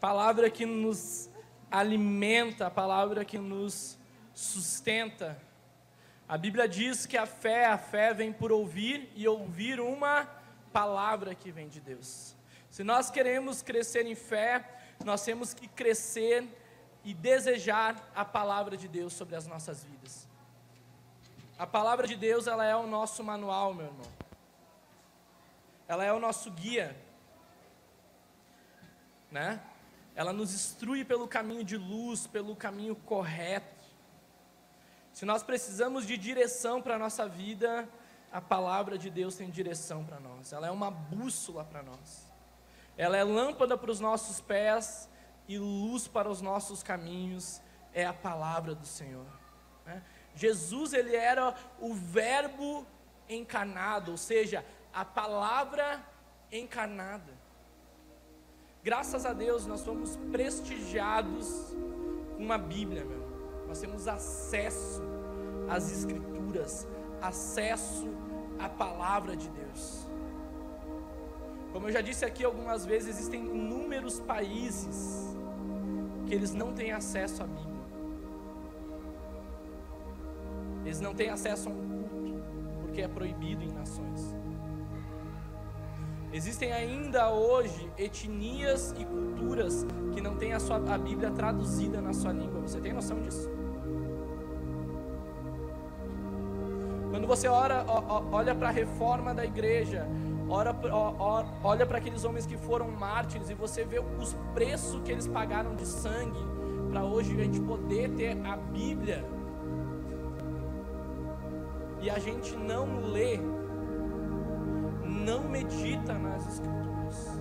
palavra que nos alimenta, a palavra que nos sustenta. A Bíblia diz que a fé, a fé vem por ouvir e ouvir uma palavra que vem de Deus. Se nós queremos crescer em fé, nós temos que crescer e desejar a palavra de Deus sobre as nossas vidas. A palavra de Deus, ela é o nosso manual, meu irmão. Ela é o nosso guia. Né? Ela nos instrui pelo caminho de luz, pelo caminho correto. Se nós precisamos de direção para a nossa vida, a palavra de Deus tem direção para nós. Ela é uma bússola para nós. Ela é lâmpada para os nossos pés e luz para os nossos caminhos. É a palavra do Senhor. Né? Jesus ele era o Verbo encarnado, ou seja, a palavra encarnada. Graças a Deus nós fomos prestigiados com uma Bíblia, meu. Nós temos acesso às Escrituras, acesso à palavra de Deus. Como eu já disse aqui algumas vezes, existem inúmeros países que eles não têm acesso à Bíblia. Eles não têm acesso a um culto, porque é proibido em nações. Existem ainda hoje etnias e culturas que não têm a, sua, a Bíblia traduzida na sua língua. Você tem noção disso? Quando você ora, olha para a reforma da igreja, ora, olha para aqueles homens que foram mártires e você vê os preços que eles pagaram de sangue para hoje a gente poder ter a Bíblia e a gente não lê não medita nas Escrituras.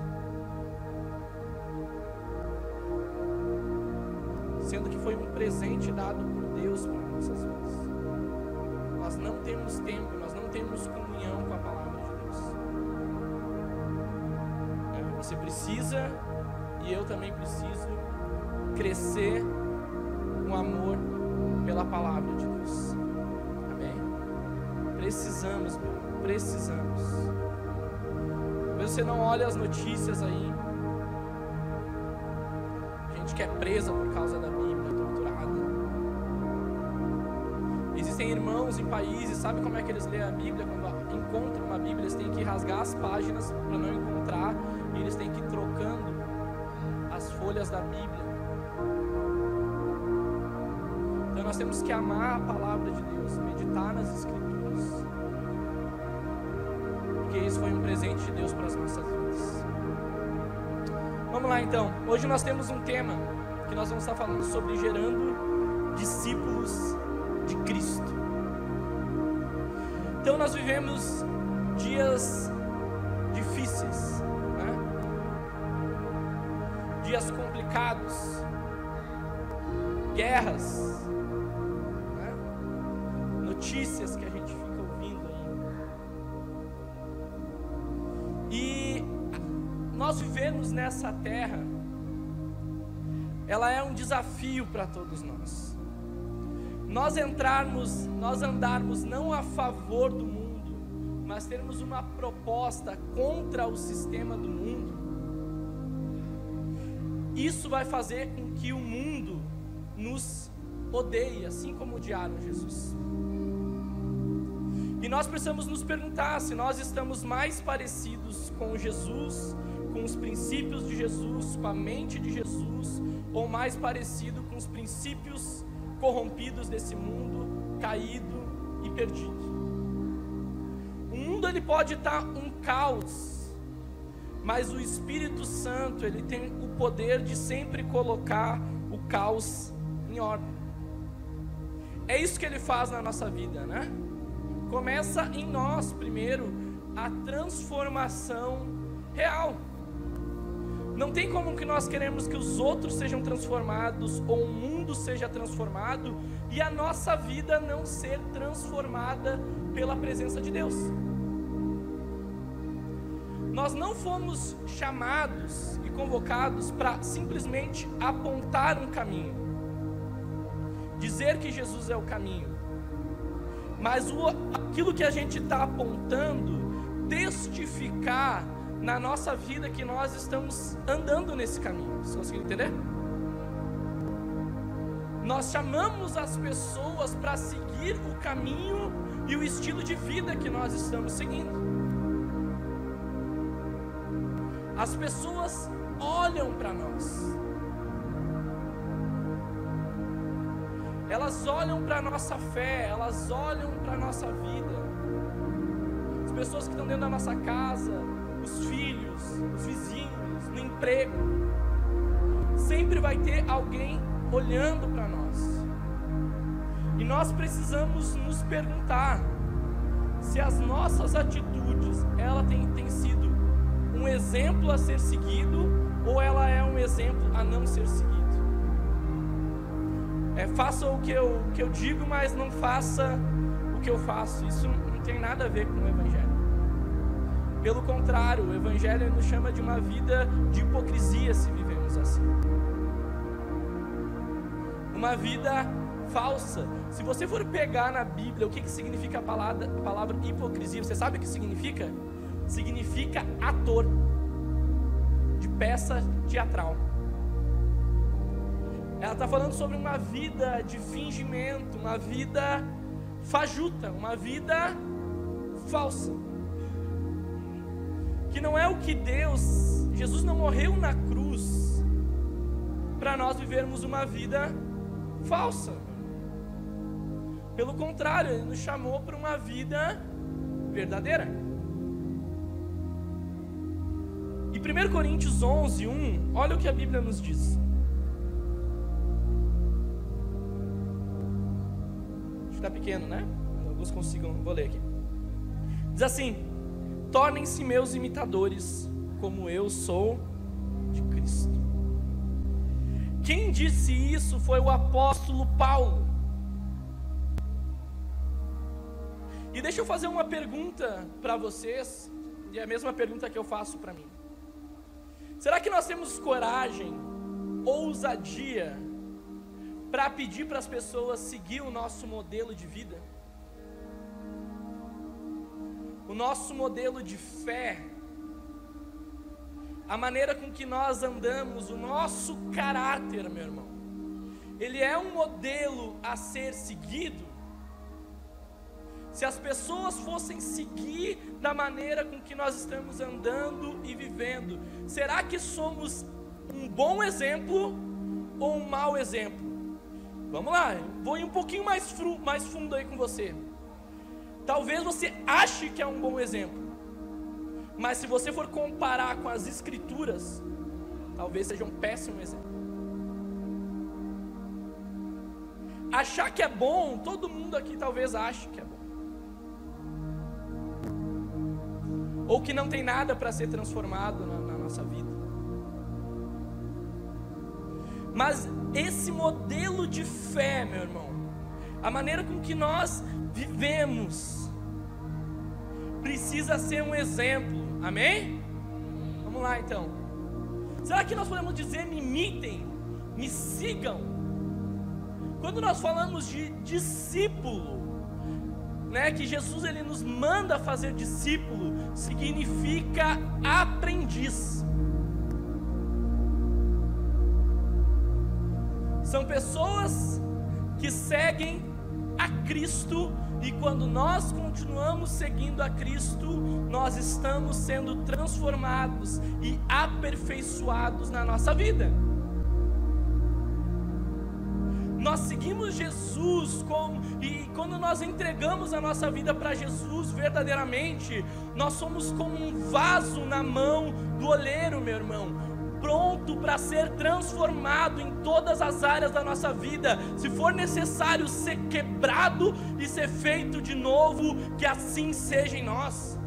Sendo que foi um presente dado por Deus para nossas vidas. Nós não temos tempo, nós não temos comunhão com a palavra de Deus. É, você precisa, e eu também preciso, crescer com amor pela palavra de Deus. Amém? Precisamos, meu, precisamos. Você não olhe as notícias aí. Gente que é presa por causa da Bíblia, torturada. Existem irmãos em países, sabe como é que eles lêem a Bíblia? Quando encontram uma Bíblia, eles têm que rasgar as páginas para não encontrar, e eles têm que ir trocando as folhas da Bíblia. Então nós temos que amar a palavra de Deus, meditar nas Escrituras Lá então. Hoje nós temos um tema que nós vamos estar falando sobre gerando discípulos de Cristo. Então nós vivemos dias difíceis, né? dias complicados, guerras, nós vivemos nessa terra, ela é um desafio para todos nós. Nós entrarmos, nós andarmos não a favor do mundo, mas termos uma proposta contra o sistema do mundo. Isso vai fazer com que o mundo nos odeie, assim como odiaram Jesus. E nós precisamos nos perguntar se nós estamos mais parecidos com Jesus com os princípios de Jesus, com a mente de Jesus, ou mais parecido com os princípios corrompidos desse mundo, caído e perdido. O mundo ele pode estar um caos, mas o Espírito Santo ele tem o poder de sempre colocar o caos em ordem. É isso que ele faz na nossa vida, né? Começa em nós primeiro a transformação real. Não tem como que nós queremos que os outros sejam transformados ou o mundo seja transformado e a nossa vida não ser transformada pela presença de Deus. Nós não fomos chamados e convocados para simplesmente apontar um caminho, dizer que Jesus é o caminho, mas o, aquilo que a gente está apontando, testificar na nossa vida que nós estamos andando nesse caminho. Vocês conseguem entender? Nós chamamos as pessoas para seguir o caminho e o estilo de vida que nós estamos seguindo. As pessoas olham para nós. Elas olham para a nossa fé, elas olham para a nossa vida. As pessoas que estão dentro da nossa casa, os filhos, os vizinhos, no emprego. Sempre vai ter alguém olhando para nós. E nós precisamos nos perguntar se as nossas atitudes, ela tem, tem sido um exemplo a ser seguido ou ela é um exemplo a não ser seguido. É, faça o que eu, que eu digo, mas não faça o que eu faço. Isso não tem nada a ver com o Evangelho. Pelo contrário, o Evangelho nos chama de uma vida de hipocrisia se vivemos assim. Uma vida falsa. Se você for pegar na Bíblia o que, que significa a palavra, a palavra hipocrisia, você sabe o que significa? Significa ator de peça teatral. Ela está falando sobre uma vida de fingimento, uma vida fajuta, uma vida falsa. Que não é o que Deus, Jesus não morreu na cruz para nós vivermos uma vida falsa. Pelo contrário, Ele nos chamou para uma vida verdadeira. E 1 Coríntios 11, 1, olha o que a Bíblia nos diz. está pequeno, né? Alguns consigam, vou ler aqui. Diz assim: Tornem-se meus imitadores, como eu sou de Cristo. Quem disse isso foi o apóstolo Paulo. E deixa eu fazer uma pergunta para vocês, e é a mesma pergunta que eu faço para mim. Será que nós temos coragem, ousadia, para pedir para as pessoas seguir o nosso modelo de vida? O nosso modelo de fé, a maneira com que nós andamos, o nosso caráter, meu irmão, ele é um modelo a ser seguido? Se as pessoas fossem seguir da maneira com que nós estamos andando e vivendo, será que somos um bom exemplo ou um mau exemplo? Vamos lá, vou ir um pouquinho mais, mais fundo aí com você. Talvez você ache que é um bom exemplo, mas se você for comparar com as Escrituras, talvez seja um péssimo exemplo. Achar que é bom, todo mundo aqui talvez ache que é bom. Ou que não tem nada para ser transformado na, na nossa vida. Mas esse modelo de fé, meu irmão, a maneira com que nós vivemos, precisa ser um exemplo, amém? Vamos lá então. Será que nós podemos dizer me imitem, me sigam? Quando nós falamos de discípulo, né, que Jesus ele nos manda fazer discípulo, significa aprendiz. São pessoas que seguem a Cristo e quando nós continuamos seguindo a Cristo, nós estamos sendo transformados e aperfeiçoados na nossa vida. Nós seguimos Jesus como e quando nós entregamos a nossa vida para Jesus verdadeiramente, nós somos como um vaso na mão do oleiro, meu irmão pronto para ser transformado em todas as áreas da nossa vida. Se for necessário ser quebrado e ser feito de novo, que assim seja em nós.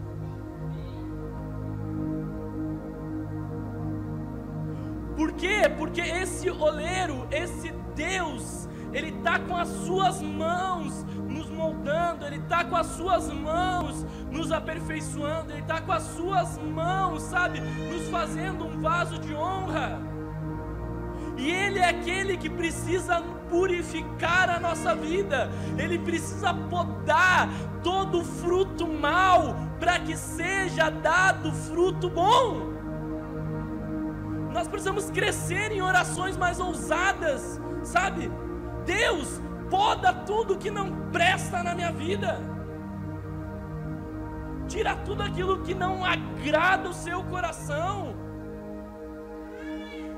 Por quê? Porque esse oleiro, esse Deus, Ele está com as suas mãos moldando, Ele está com as suas mãos nos aperfeiçoando, Ele está com as suas mãos, sabe, nos fazendo um vaso de honra. E Ele é aquele que precisa purificar a nossa vida, Ele precisa podar todo fruto mal para que seja dado fruto bom. Nós precisamos crescer em orações mais ousadas, sabe? Deus, poda tudo que não presta na minha vida. Tira tudo aquilo que não agrada o seu coração.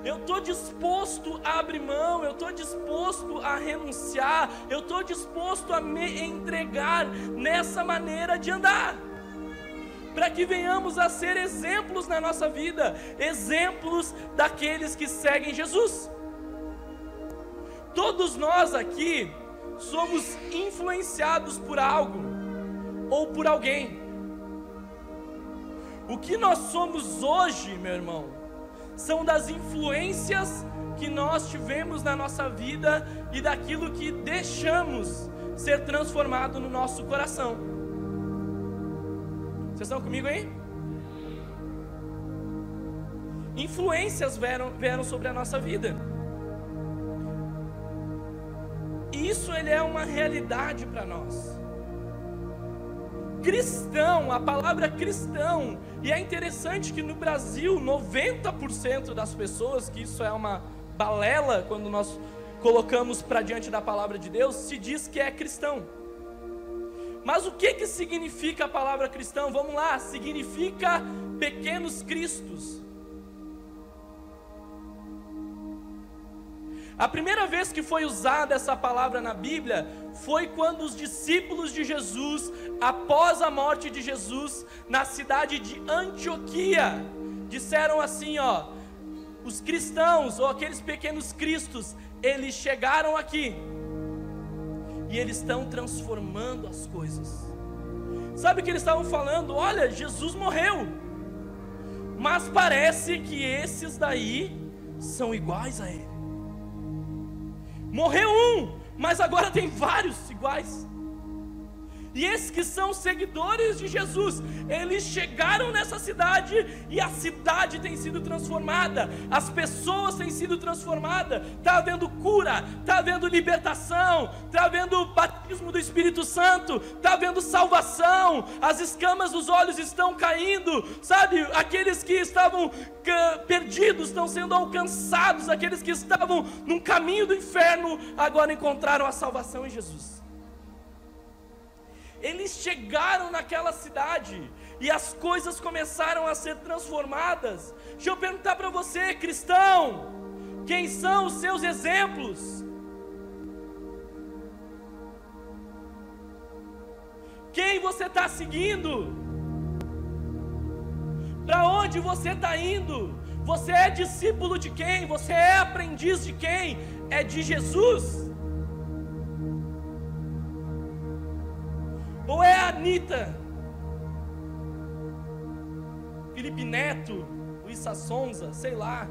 Eu estou disposto a abrir mão, eu estou disposto a renunciar, eu estou disposto a me entregar nessa maneira de andar para que venhamos a ser exemplos na nossa vida, exemplos daqueles que seguem Jesus. Todos nós aqui somos influenciados por algo ou por alguém. O que nós somos hoje, meu irmão, são das influências que nós tivemos na nossa vida e daquilo que deixamos ser transformado no nosso coração. Vocês estão comigo aí? Influências vieram, vieram sobre a nossa vida. Isso ele é uma realidade para nós. Cristão, a palavra cristão, e é interessante que no Brasil 90% das pessoas, que isso é uma balela quando nós colocamos para diante da palavra de Deus, se diz que é cristão. Mas o que que significa a palavra cristão? Vamos lá, significa pequenos cristos. A primeira vez que foi usada essa palavra na Bíblia foi quando os discípulos de Jesus, após a morte de Jesus, na cidade de Antioquia, disseram assim: ó, os cristãos ou aqueles pequenos cristos, eles chegaram aqui e eles estão transformando as coisas. Sabe o que eles estavam falando? Olha, Jesus morreu, mas parece que esses daí são iguais a ele. Morreu um, mas agora tem vários iguais. E esses que são seguidores de Jesus, eles chegaram nessa cidade e a cidade tem sido transformada, as pessoas têm sido transformadas. Está havendo cura, está havendo libertação, está havendo batismo do Espírito Santo, está havendo salvação, as escamas dos olhos estão caindo, sabe? Aqueles que estavam perdidos estão sendo alcançados, aqueles que estavam num caminho do inferno agora encontraram a salvação em Jesus eles chegaram naquela cidade e as coisas começaram a ser transformadas. Deixa eu perguntar para você, cristão, quem são os seus exemplos? Quem você está seguindo? Para onde você está indo? Você é discípulo de quem? Você é aprendiz de quem? É de Jesus? Ou é a Anitta? Felipe Neto, Luiz Sonza, sei lá.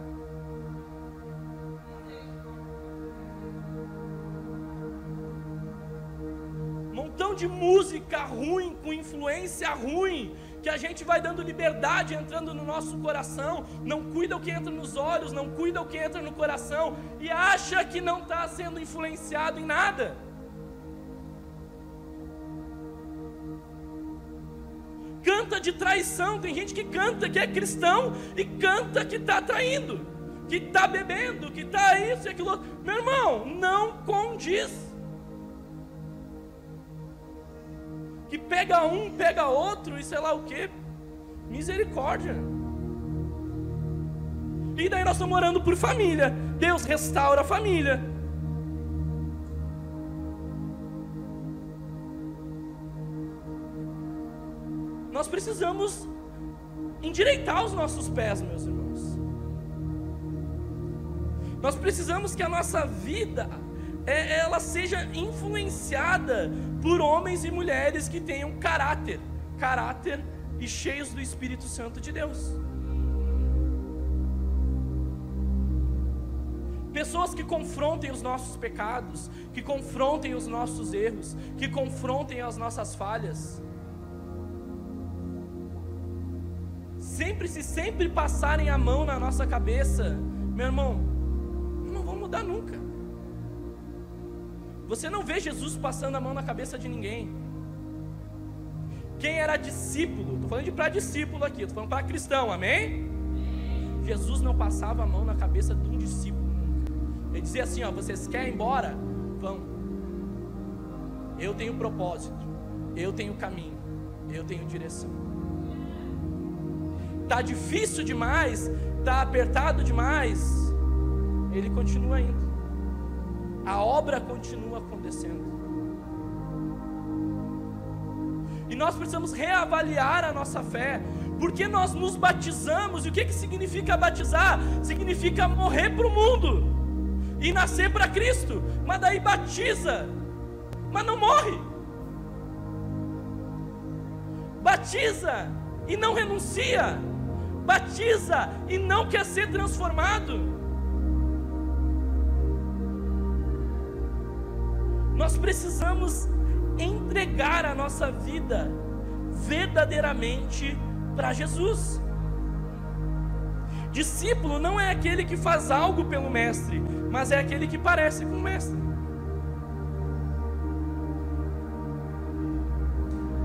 Montão de música ruim, com influência ruim, que a gente vai dando liberdade entrando no nosso coração, não cuida o que entra nos olhos, não cuida o que entra no coração e acha que não está sendo influenciado em nada. Canta de traição, tem gente que canta que é cristão e canta que está traindo, que está bebendo, que está isso e aquilo. Meu irmão, não condiz. Que pega um, pega outro e sei lá o que. Misericórdia. E daí nós estamos orando por família. Deus restaura a família. Nós precisamos endireitar os nossos pés, meus irmãos. Nós precisamos que a nossa vida é, ela seja influenciada por homens e mulheres que tenham caráter, caráter e cheios do Espírito Santo de Deus. Pessoas que confrontem os nossos pecados, que confrontem os nossos erros, que confrontem as nossas falhas. Sempre, se sempre passarem a mão na nossa cabeça, meu irmão, não vão mudar nunca. Você não vê Jesus passando a mão na cabeça de ninguém. Quem era discípulo, estou falando de para discípulo aqui, estou falando para cristão, amém? Jesus não passava a mão na cabeça de um discípulo. Ele dizia assim: ó, vocês querem ir embora? Vão. Eu tenho propósito, eu tenho caminho, eu tenho direção. Tá difícil demais, tá apertado demais. Ele continua indo. A obra continua acontecendo. E nós precisamos reavaliar a nossa fé, porque nós nos batizamos. E o que, que significa batizar? Significa morrer para o mundo e nascer para Cristo. Mas daí batiza, mas não morre. Batiza e não renuncia. Batiza e não quer ser transformado. Nós precisamos entregar a nossa vida verdadeiramente para Jesus. Discípulo não é aquele que faz algo pelo mestre, mas é aquele que parece com o mestre.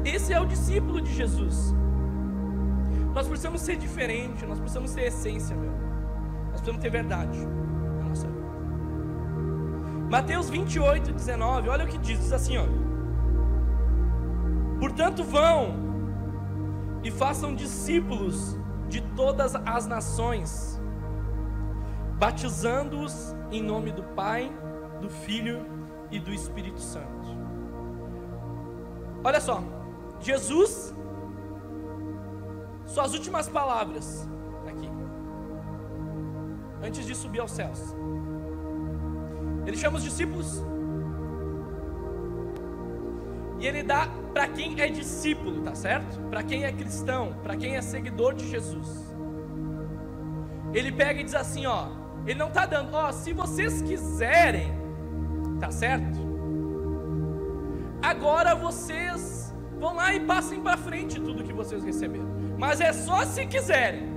Esse é o discípulo de Jesus. Nós precisamos ser diferente, nós precisamos ter essência, meu. Nós precisamos ter verdade na nossa vida. Mateus 28, 19, olha o que diz, diz assim, ó. Portanto, vão e façam discípulos de todas as nações, batizando-os em nome do Pai, do Filho e do Espírito Santo. Olha só, Jesus, suas últimas palavras aqui, antes de subir aos céus, ele chama os discípulos e ele dá para quem é discípulo, tá certo? Para quem é cristão, para quem é seguidor de Jesus. Ele pega e diz assim, ó, ele não está dando, ó, se vocês quiserem, tá certo? Agora vocês vão lá e passem para frente tudo que vocês receberam. Mas é só se quiserem.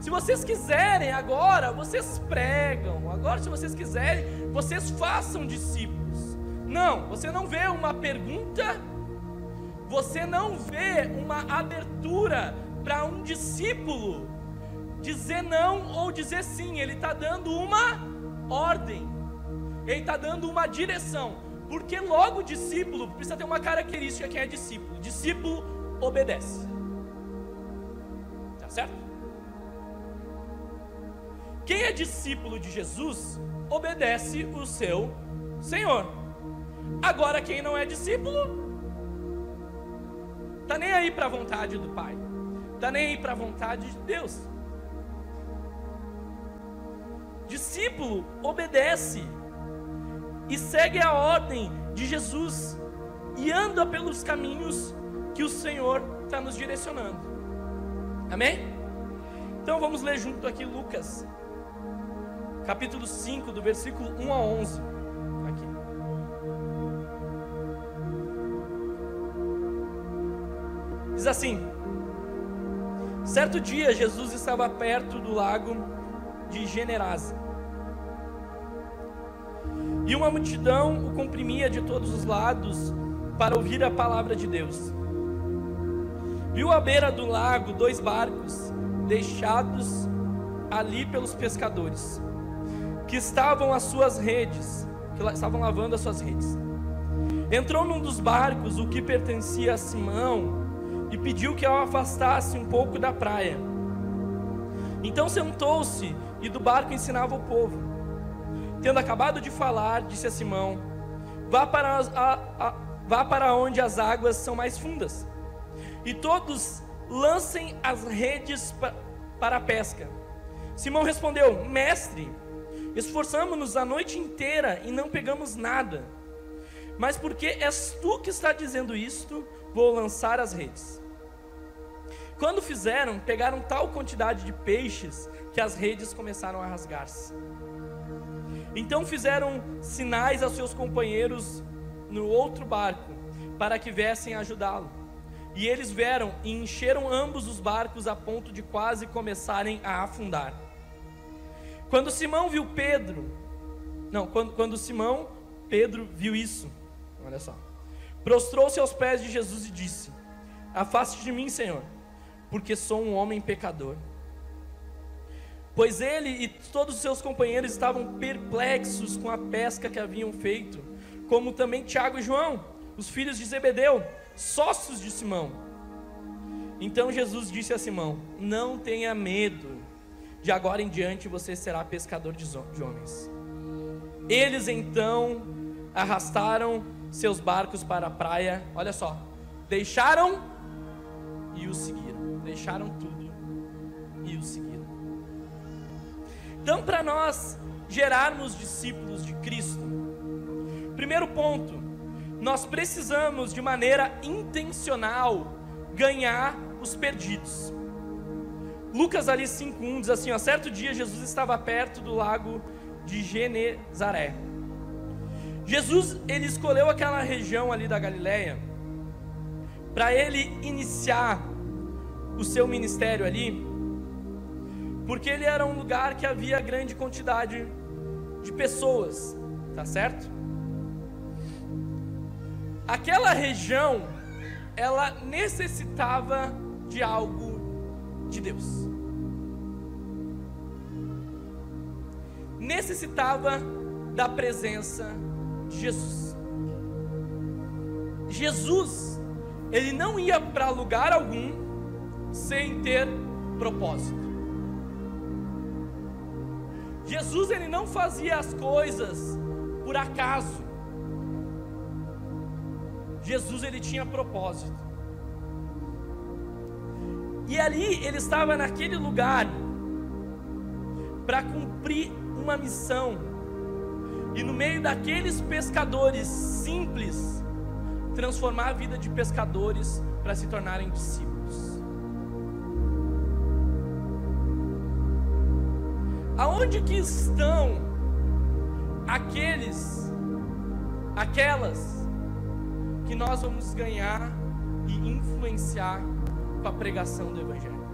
Se vocês quiserem agora, vocês pregam. Agora, se vocês quiserem, vocês façam discípulos. Não, você não vê uma pergunta, você não vê uma abertura para um discípulo dizer não ou dizer sim. Ele está dando uma ordem, ele está dando uma direção. Porque logo discípulo precisa ter uma característica quem é discípulo. Discípulo obedece. Tá certo? Quem é discípulo de Jesus obedece o seu Senhor. Agora, quem não é discípulo, está nem aí para a vontade do Pai, está nem aí para a vontade de Deus. Discípulo obedece e segue a ordem de Jesus e anda pelos caminhos que o Senhor está nos direcionando. Amém? Então vamos ler junto aqui Lucas, capítulo 5, do versículo 1 a 11. Diz assim: Certo dia Jesus estava perto do lago de Generasa. E uma multidão o comprimia de todos os lados para ouvir a palavra de Deus. Viu à beira do lago dois barcos deixados ali pelos pescadores, que estavam as suas redes, que estavam lavando as suas redes. Entrou num dos barcos, o que pertencia a Simão, e pediu que eu afastasse um pouco da praia. Então sentou-se e do barco ensinava o povo. Tendo acabado de falar, disse a Simão: Vá para, a, a, vá para onde as águas são mais fundas, e todos lancem as redes pa, para a pesca. Simão respondeu: Mestre, esforçamos-nos a noite inteira e não pegamos nada. Mas porque és tu que está dizendo isto, vou lançar as redes. Quando fizeram, pegaram tal quantidade de peixes que as redes começaram a rasgar-se. Então fizeram sinais aos seus companheiros no outro barco, para que viessem ajudá-lo. E eles vieram e encheram ambos os barcos a ponto de quase começarem a afundar. Quando Simão viu Pedro, não, quando, quando Simão, Pedro viu isso, olha só. prostrou-se aos pés de Jesus e disse: Afaste de mim, Senhor, porque sou um homem pecador. Pois ele e todos os seus companheiros estavam perplexos com a pesca que haviam feito, como também Tiago e João, os filhos de Zebedeu, sócios de Simão. Então Jesus disse a Simão: Não tenha medo, de agora em diante você será pescador de homens. Eles então arrastaram seus barcos para a praia, olha só, deixaram e o seguiram, deixaram tudo e o seguiram. Então, para nós gerarmos discípulos de Cristo, primeiro ponto, nós precisamos de maneira intencional ganhar os perdidos. Lucas ali 5:1 diz assim, ó, certo dia Jesus estava perto do lago de Genezaré. Jesus, ele escolheu aquela região ali da Galileia para ele iniciar o seu ministério ali porque ele era um lugar que havia grande quantidade de pessoas, tá certo? Aquela região, ela necessitava de algo de Deus. Necessitava da presença de Jesus. Jesus, ele não ia para lugar algum sem ter propósito. Jesus ele não fazia as coisas por acaso. Jesus ele tinha propósito. E ali ele estava naquele lugar para cumprir uma missão. E no meio daqueles pescadores simples, transformar a vida de pescadores para se tornarem discípulos. Aonde que estão aqueles, aquelas que nós vamos ganhar e influenciar com a pregação do Evangelho?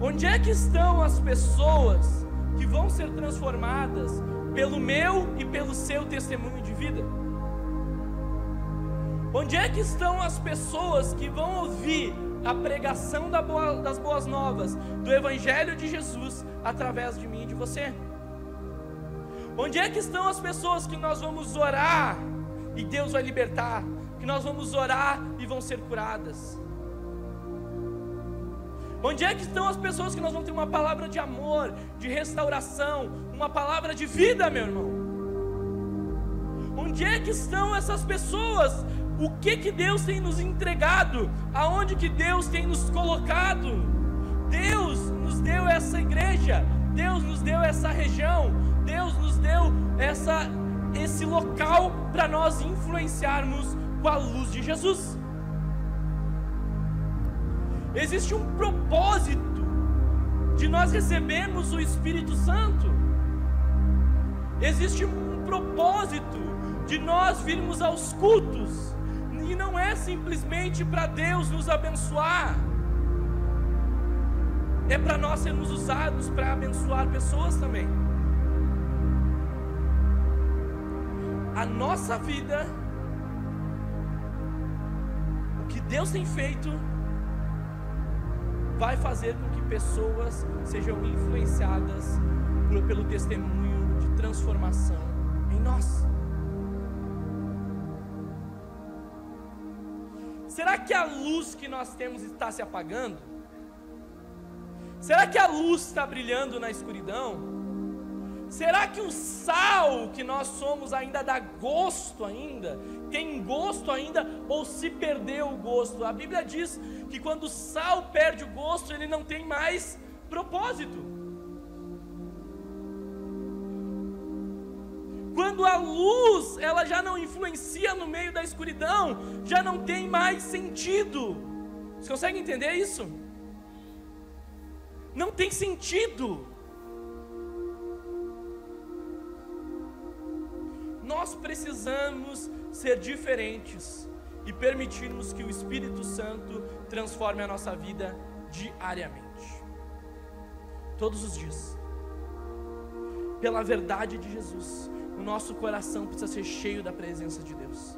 Onde é que estão as pessoas que vão ser transformadas pelo meu e pelo seu testemunho de vida? Onde é que estão as pessoas que vão ouvir a pregação das boas novas, do Evangelho de Jesus, através de mim e de você. Onde é que estão as pessoas que nós vamos orar e Deus vai libertar? Que nós vamos orar e vão ser curadas? Onde é que estão as pessoas que nós vamos ter uma palavra de amor, de restauração, uma palavra de vida, meu irmão? Onde é que estão essas pessoas o que que Deus tem nos entregado, aonde que Deus tem nos colocado. Deus nos deu essa igreja, Deus nos deu essa região, Deus nos deu essa esse local para nós influenciarmos com a luz de Jesus. Existe um propósito de nós recebermos o Espírito Santo. Existe um propósito de nós virmos aos cultos e não é simplesmente para Deus nos abençoar, é para nós sermos usados para abençoar pessoas também. A nossa vida, o que Deus tem feito, vai fazer com que pessoas sejam influenciadas pelo testemunho de transformação em nós. Será que a luz que nós temos está se apagando? Será que a luz está brilhando na escuridão? Será que o sal que nós somos ainda dá gosto ainda? Tem gosto ainda ou se perdeu o gosto? A Bíblia diz que quando o sal perde o gosto, ele não tem mais propósito. Quando a luz, ela já não influencia no meio da escuridão, já não tem mais sentido. Você consegue entender isso? Não tem sentido. Nós precisamos ser diferentes e permitirmos que o Espírito Santo transforme a nossa vida diariamente, todos os dias, pela verdade de Jesus o nosso coração precisa ser cheio da presença de Deus,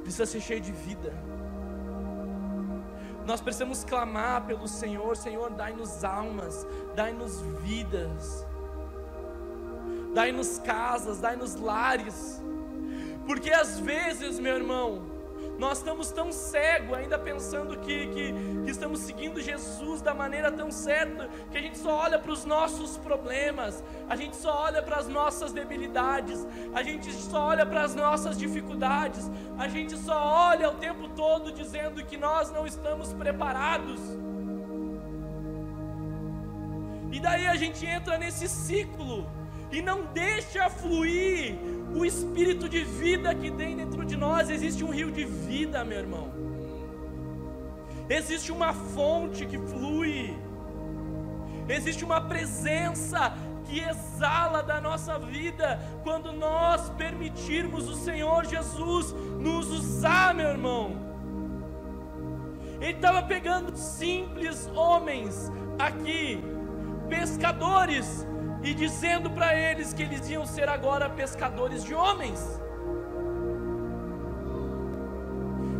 precisa ser cheio de vida. Nós precisamos clamar pelo Senhor: Senhor, dai-nos almas, dai-nos vidas, dai-nos casas, dai-nos lares, porque às vezes, meu irmão, nós estamos tão cegos, ainda pensando que, que, que, estamos seguindo Jesus da maneira tão certa, que a gente só olha para os nossos problemas, a gente só olha para as nossas debilidades, a gente só olha para as nossas dificuldades, a gente só olha o tempo todo dizendo que nós não estamos preparados. E daí a gente entra nesse ciclo e não deixa fluir o espírito de vida que tem dentro de nós. Existe um rio de vida, meu irmão. Existe uma fonte que flui. Existe uma presença que exala da nossa vida quando nós permitirmos o Senhor Jesus nos usar, meu irmão. Ele estava pegando simples homens aqui, pescadores, e dizendo para eles que eles iam ser agora pescadores de homens.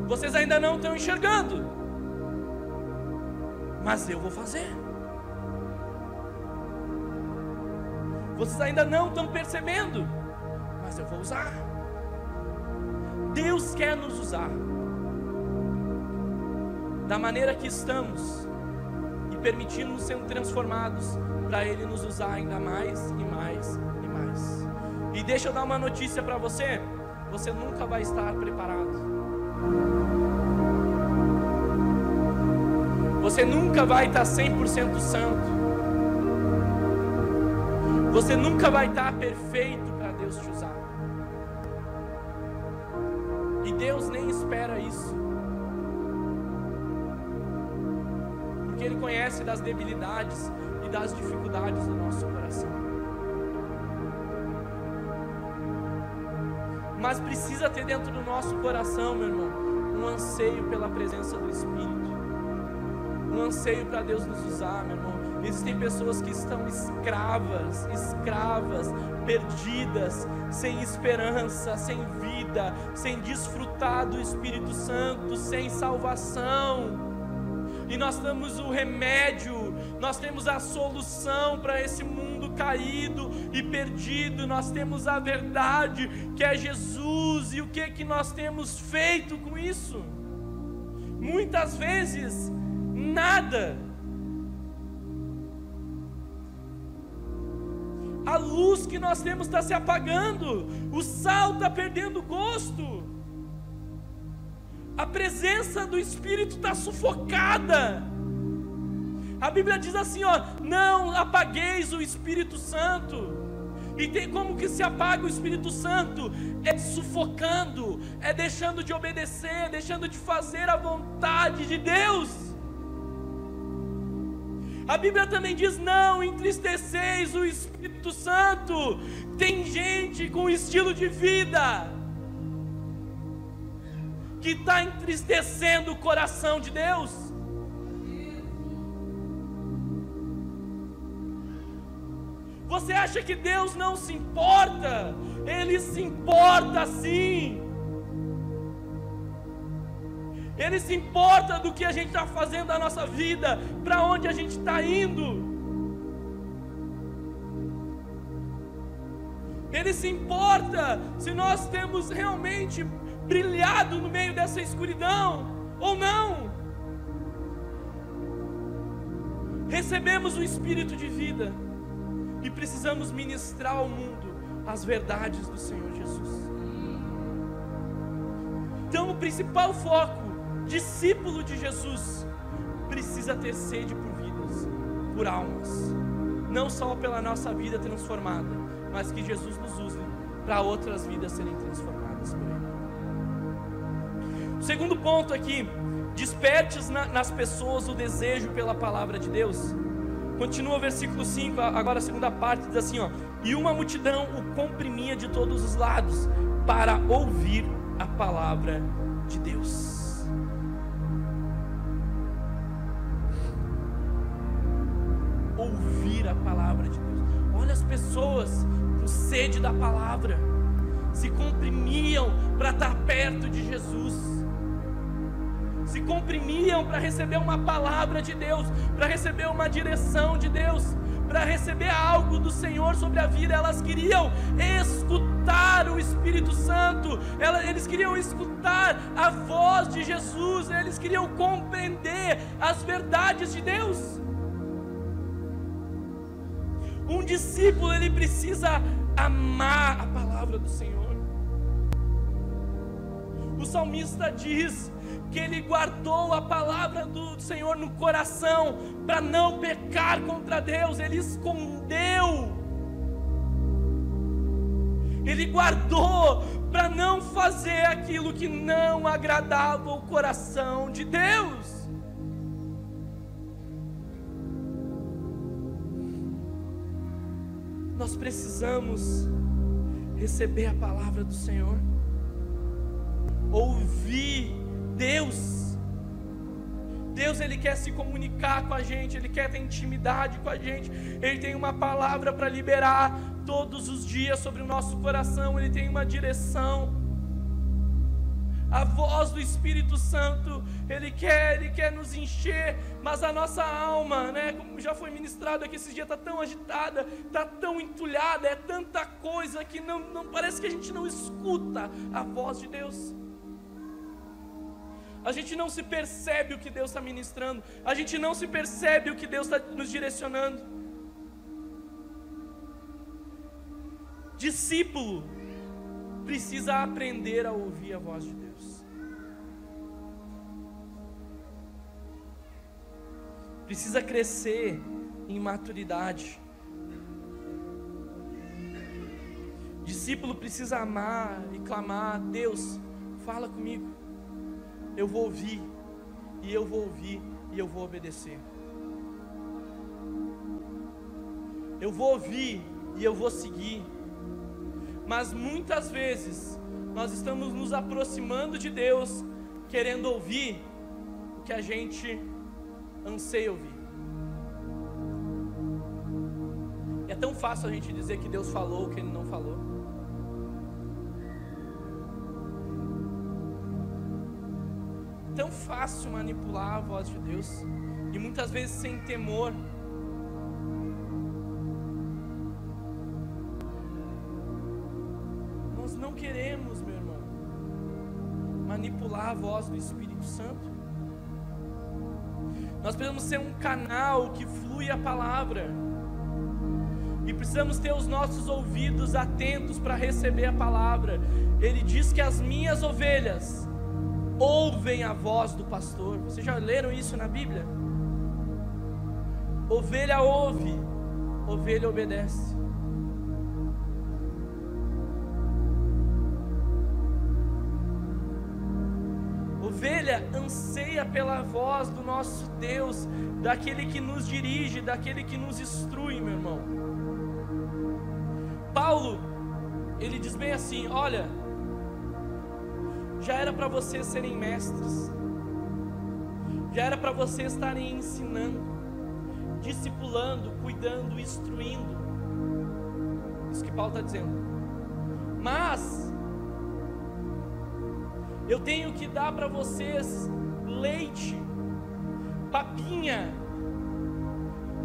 Vocês ainda não estão enxergando, mas eu vou fazer. Vocês ainda não estão percebendo, mas eu vou usar. Deus quer nos usar da maneira que estamos e permitir-nos ser transformados para Ele nos usar ainda mais e mais e mais. E deixa eu dar uma notícia para você: você nunca vai estar preparado. Você nunca vai estar 100% santo. Você nunca vai estar perfeito para Deus te usar. E Deus nem espera isso. Porque Ele conhece das debilidades, e das dificuldades do nosso coração. Mas precisa ter dentro do nosso coração, meu irmão, um anseio pela presença do Espírito, um anseio para Deus nos usar, meu irmão. Existem pessoas que estão escravas, escravas, perdidas, sem esperança, sem vida, sem desfrutar do Espírito Santo, sem salvação. E nós temos o remédio nós temos a solução para esse mundo caído e perdido, nós temos a verdade que é Jesus, e o que que nós temos feito com isso? Muitas vezes, nada. A luz que nós temos está se apagando, o sal está perdendo gosto, a presença do Espírito está sufocada. A Bíblia diz assim, ó, não apagueis o Espírito Santo. E tem como que se apaga o Espírito Santo? É sufocando, é deixando de obedecer, deixando de fazer a vontade de Deus. A Bíblia também diz: não entristeceis o Espírito Santo. Tem gente com estilo de vida que está entristecendo o coração de Deus. Você acha que Deus não se importa? Ele se importa sim. Ele se importa do que a gente está fazendo na nossa vida, para onde a gente está indo. Ele se importa se nós temos realmente brilhado no meio dessa escuridão ou não. Recebemos o Espírito de vida e precisamos ministrar ao mundo as verdades do Senhor Jesus. Então, o principal foco, discípulo de Jesus, precisa ter sede por vidas, por almas, não só pela nossa vida transformada, mas que Jesus nos use para outras vidas serem transformadas por Ele. Segundo ponto aqui, despertes na, nas pessoas o desejo pela palavra de Deus. Continua o versículo 5, agora a segunda parte diz assim: ó, E uma multidão o comprimia de todos os lados para ouvir a palavra de Deus. ouvir a palavra de Deus. Olha as pessoas com sede da palavra, se comprimiam para estar se comprimiam para receber uma palavra de Deus, para receber uma direção de Deus, para receber algo do Senhor sobre a vida, elas queriam escutar o Espírito Santo, eles queriam escutar a voz de Jesus, eles queriam compreender as verdades de Deus. Um discípulo ele precisa amar a palavra do Senhor. O salmista diz que ele guardou a palavra do Senhor no coração para não pecar contra Deus, ele escondeu. Ele guardou para não fazer aquilo que não agradava o coração de Deus. Nós precisamos receber a palavra do Senhor, ouvir Deus. Deus ele quer se comunicar com a gente, ele quer ter intimidade com a gente. Ele tem uma palavra para liberar todos os dias sobre o nosso coração, ele tem uma direção a voz do Espírito Santo, Ele quer, Ele quer nos encher, mas a nossa alma, né, como já foi ministrado aqui esses dias, está tão agitada, está tão entulhada, é tanta coisa que não, não parece que a gente não escuta a voz de Deus. A gente não se percebe o que Deus está ministrando, a gente não se percebe o que Deus está nos direcionando. Discípulo precisa aprender a ouvir a voz de Deus. precisa crescer em maturidade. Discípulo precisa amar e clamar: Deus, fala comigo. Eu vou ouvir, e eu vou ouvir, e eu vou obedecer. Eu vou ouvir e eu vou seguir. Mas muitas vezes nós estamos nos aproximando de Deus, querendo ouvir o que a gente anseia ouvir. É tão fácil a gente dizer que Deus falou o que Ele não falou. Tão fácil manipular a voz de Deus e muitas vezes sem temor. Nós não queremos, meu irmão, manipular a voz do Espírito Santo. Nós precisamos ser um canal que flui a palavra. E precisamos ter os nossos ouvidos atentos para receber a palavra. Ele diz que as minhas ovelhas ouvem a voz do pastor. Vocês já leram isso na Bíblia? Ovelha ouve, ovelha obedece. ovelha anseia pela voz do nosso Deus, daquele que nos dirige, daquele que nos instrui, meu irmão. Paulo, ele diz bem assim: olha, já era para vocês serem mestres, já era para vocês estarem ensinando, discipulando, cuidando, instruindo. Isso que Paulo está dizendo. Mas eu tenho que dar para vocês leite, papinha,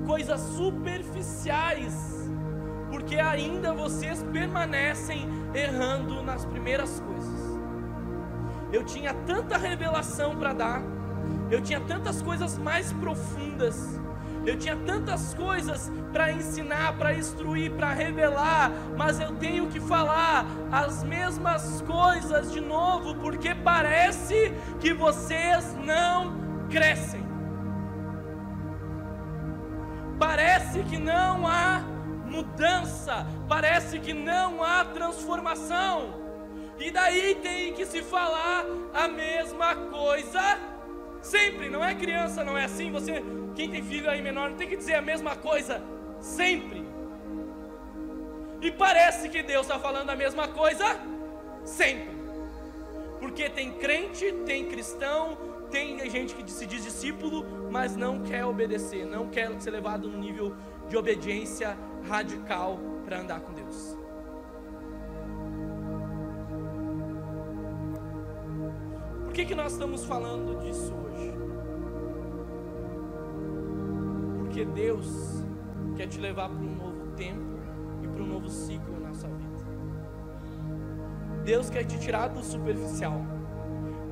coisas superficiais, porque ainda vocês permanecem errando nas primeiras coisas. Eu tinha tanta revelação para dar, eu tinha tantas coisas mais profundas, eu tinha tantas coisas para ensinar, para instruir, para revelar, mas eu tenho que falar as mesmas coisas de novo, porque parece que vocês não crescem. Parece que não há mudança, parece que não há transformação. E daí tem que se falar a mesma coisa sempre, não é criança, não é assim, você quem tem filho aí menor tem que dizer a mesma coisa sempre. E parece que Deus está falando a mesma coisa sempre. Porque tem crente, tem cristão, tem gente que se diz discípulo, mas não quer obedecer, não quer ser levado no nível de obediência radical para andar com Deus. Por que, que nós estamos falando disso hoje? Porque Deus quer te levar para um novo tempo e para um novo ciclo na sua vida. Deus quer te tirar do superficial,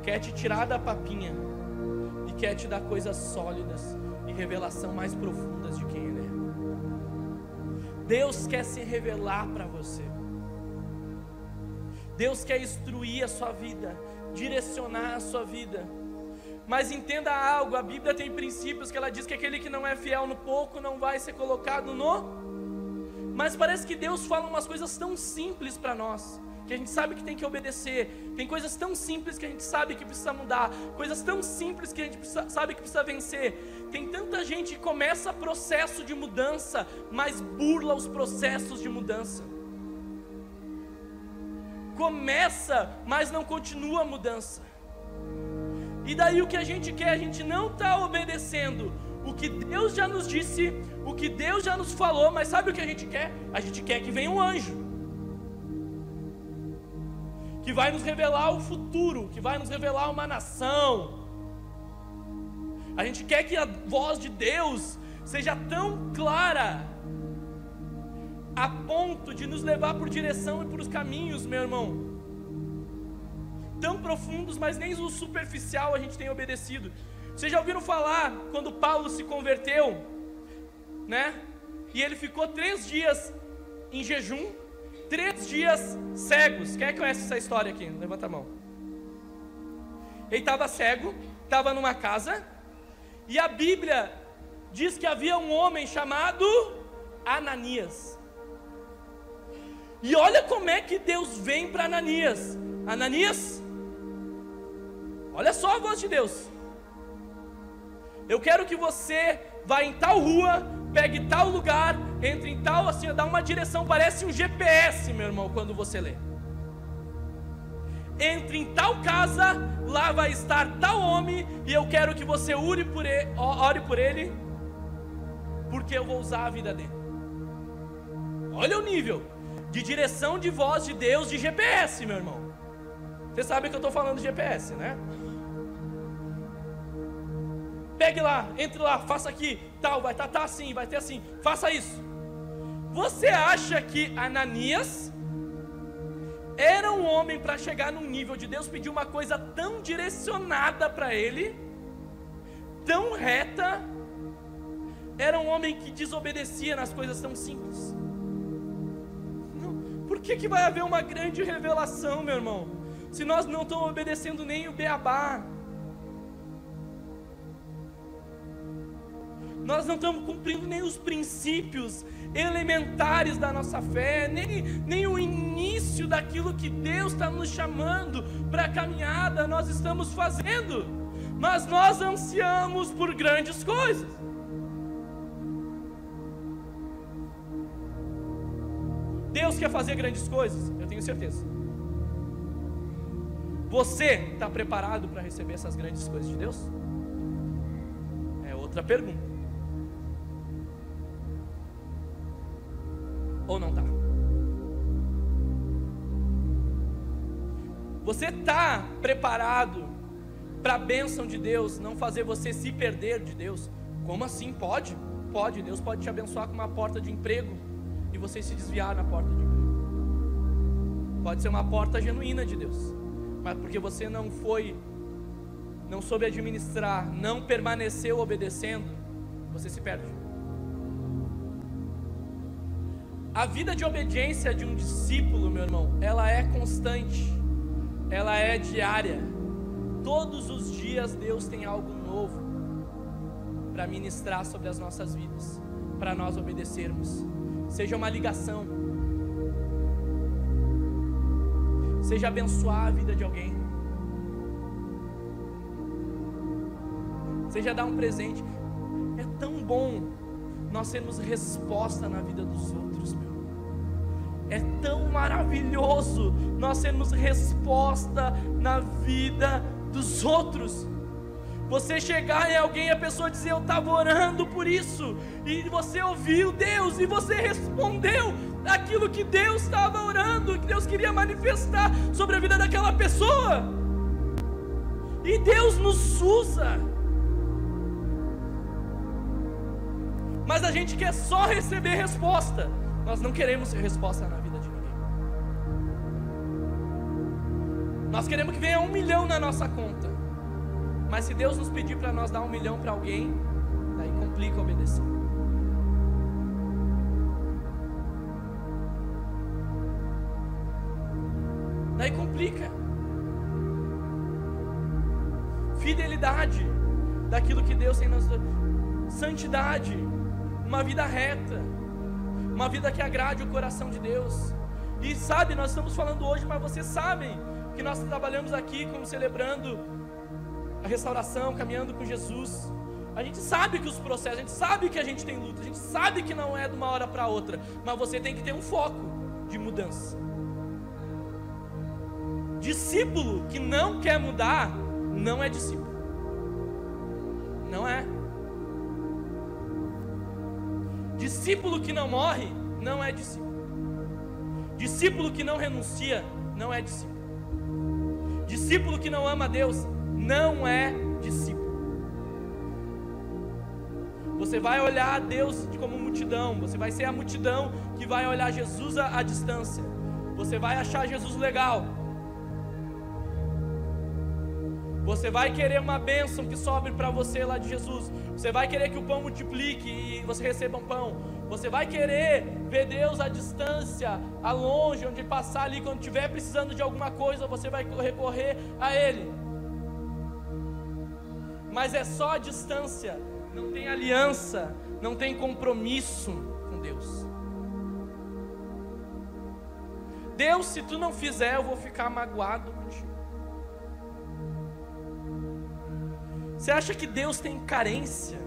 quer te tirar da papinha e quer te dar coisas sólidas e revelação mais profundas de quem Ele é. Deus quer se revelar para você. Deus quer instruir a sua vida, direcionar a sua vida. Mas entenda algo, a Bíblia tem princípios que ela diz que aquele que não é fiel no pouco não vai ser colocado no. Mas parece que Deus fala umas coisas tão simples para nós que a gente sabe que tem que obedecer. Tem coisas tão simples que a gente sabe que precisa mudar, coisas tão simples que a gente precisa, sabe que precisa vencer. Tem tanta gente que começa processo de mudança, mas burla os processos de mudança. Começa, mas não continua a mudança. E daí o que a gente quer? A gente não está obedecendo o que Deus já nos disse, o que Deus já nos falou, mas sabe o que a gente quer? A gente quer que venha um anjo que vai nos revelar o futuro, que vai nos revelar uma nação. A gente quer que a voz de Deus seja tão clara, a ponto de nos levar por direção e por os caminhos, meu irmão. Tão profundos, mas nem o superficial a gente tem obedecido. Vocês já ouviram falar quando Paulo se converteu, né? E ele ficou três dias em jejum três dias cegos. Quem é que conhece essa história aqui? Levanta a mão. Ele estava cego, estava numa casa, e a Bíblia diz que havia um homem chamado Ananias. E olha como é que Deus vem para Ananias. Ananias, olha só a voz de Deus. Eu quero que você vá em tal rua, pegue tal lugar, entre em tal, assim, dá uma direção, parece um GPS, meu irmão, quando você lê. Entre em tal casa, lá vai estar tal homem, e eu quero que você ore por ele, ore por ele, porque eu vou usar a vida dele. Olha o nível de direção de voz de Deus de GPS, meu irmão. Você sabe que eu estou falando de GPS, né? Pegue lá, entre lá, faça aqui, tal, vai estar tá, tá assim, vai ter assim, faça isso. Você acha que Ananias era um homem para chegar num nível de Deus pedir uma coisa tão direcionada para ele, tão reta, era um homem que desobedecia nas coisas tão simples? Por que, que vai haver uma grande revelação, meu irmão? Se nós não estamos obedecendo nem o beabá, nós não estamos cumprindo nem os princípios elementares da nossa fé, nem, nem o início daquilo que Deus está nos chamando para a caminhada, nós estamos fazendo, mas nós ansiamos por grandes coisas. Deus quer fazer grandes coisas, eu tenho certeza. Você está preparado para receber essas grandes coisas de Deus? É outra pergunta. ou não está? Você está preparado para a bênção de Deus não fazer você se perder de Deus? Como assim? Pode? Pode. Deus pode te abençoar com uma porta de emprego e você se desviar na porta de emprego. Pode ser uma porta genuína de Deus, mas porque você não foi, não soube administrar, não permaneceu obedecendo, você se perde. A vida de obediência de um discípulo, meu irmão, ela é constante, ela é diária. Todos os dias Deus tem algo novo para ministrar sobre as nossas vidas, para nós obedecermos. Seja uma ligação, seja abençoar a vida de alguém, seja dar um presente. É tão bom nós temos resposta na vida dos outros, meu. É tão maravilhoso nós termos resposta na vida dos outros. Você chegar em alguém e a pessoa dizer: Eu estava orando por isso, e você ouviu Deus, e você respondeu aquilo que Deus estava orando, que Deus queria manifestar sobre a vida daquela pessoa. E Deus nos usa. Mas a gente quer só receber resposta. Nós não queremos resposta na vida de ninguém. Nós queremos que venha um milhão na nossa conta. Mas se Deus nos pedir para nós dar um milhão para alguém, daí complica obedecer. Daí complica. Fidelidade daquilo que Deus tem nas santidade, uma vida reta, uma vida que agrade o coração de Deus. E sabe, nós estamos falando hoje, mas vocês sabem que nós trabalhamos aqui como celebrando a restauração, caminhando com Jesus. A gente sabe que os processos, a gente sabe que a gente tem luta, a gente sabe que não é de uma hora para outra, mas você tem que ter um foco de mudança. Discípulo que não quer mudar, não é discípulo. Não é. Discípulo que não morre, não é discípulo. Discípulo que não renuncia, não é discípulo. Discípulo que não ama a Deus, não é discípulo. Você vai olhar a Deus como multidão, você vai ser a multidão que vai olhar Jesus à distância. Você vai achar Jesus legal, Você vai querer uma bênção que sobre para você lá de Jesus. Você vai querer que o pão multiplique e você receba um pão. Você vai querer ver Deus à distância, a longe, onde passar ali, quando estiver precisando de alguma coisa, você vai recorrer a Ele. Mas é só a distância, não tem aliança, não tem compromisso com Deus. Deus, se tu não fizer, eu vou ficar magoado contigo. Você acha que Deus tem carência?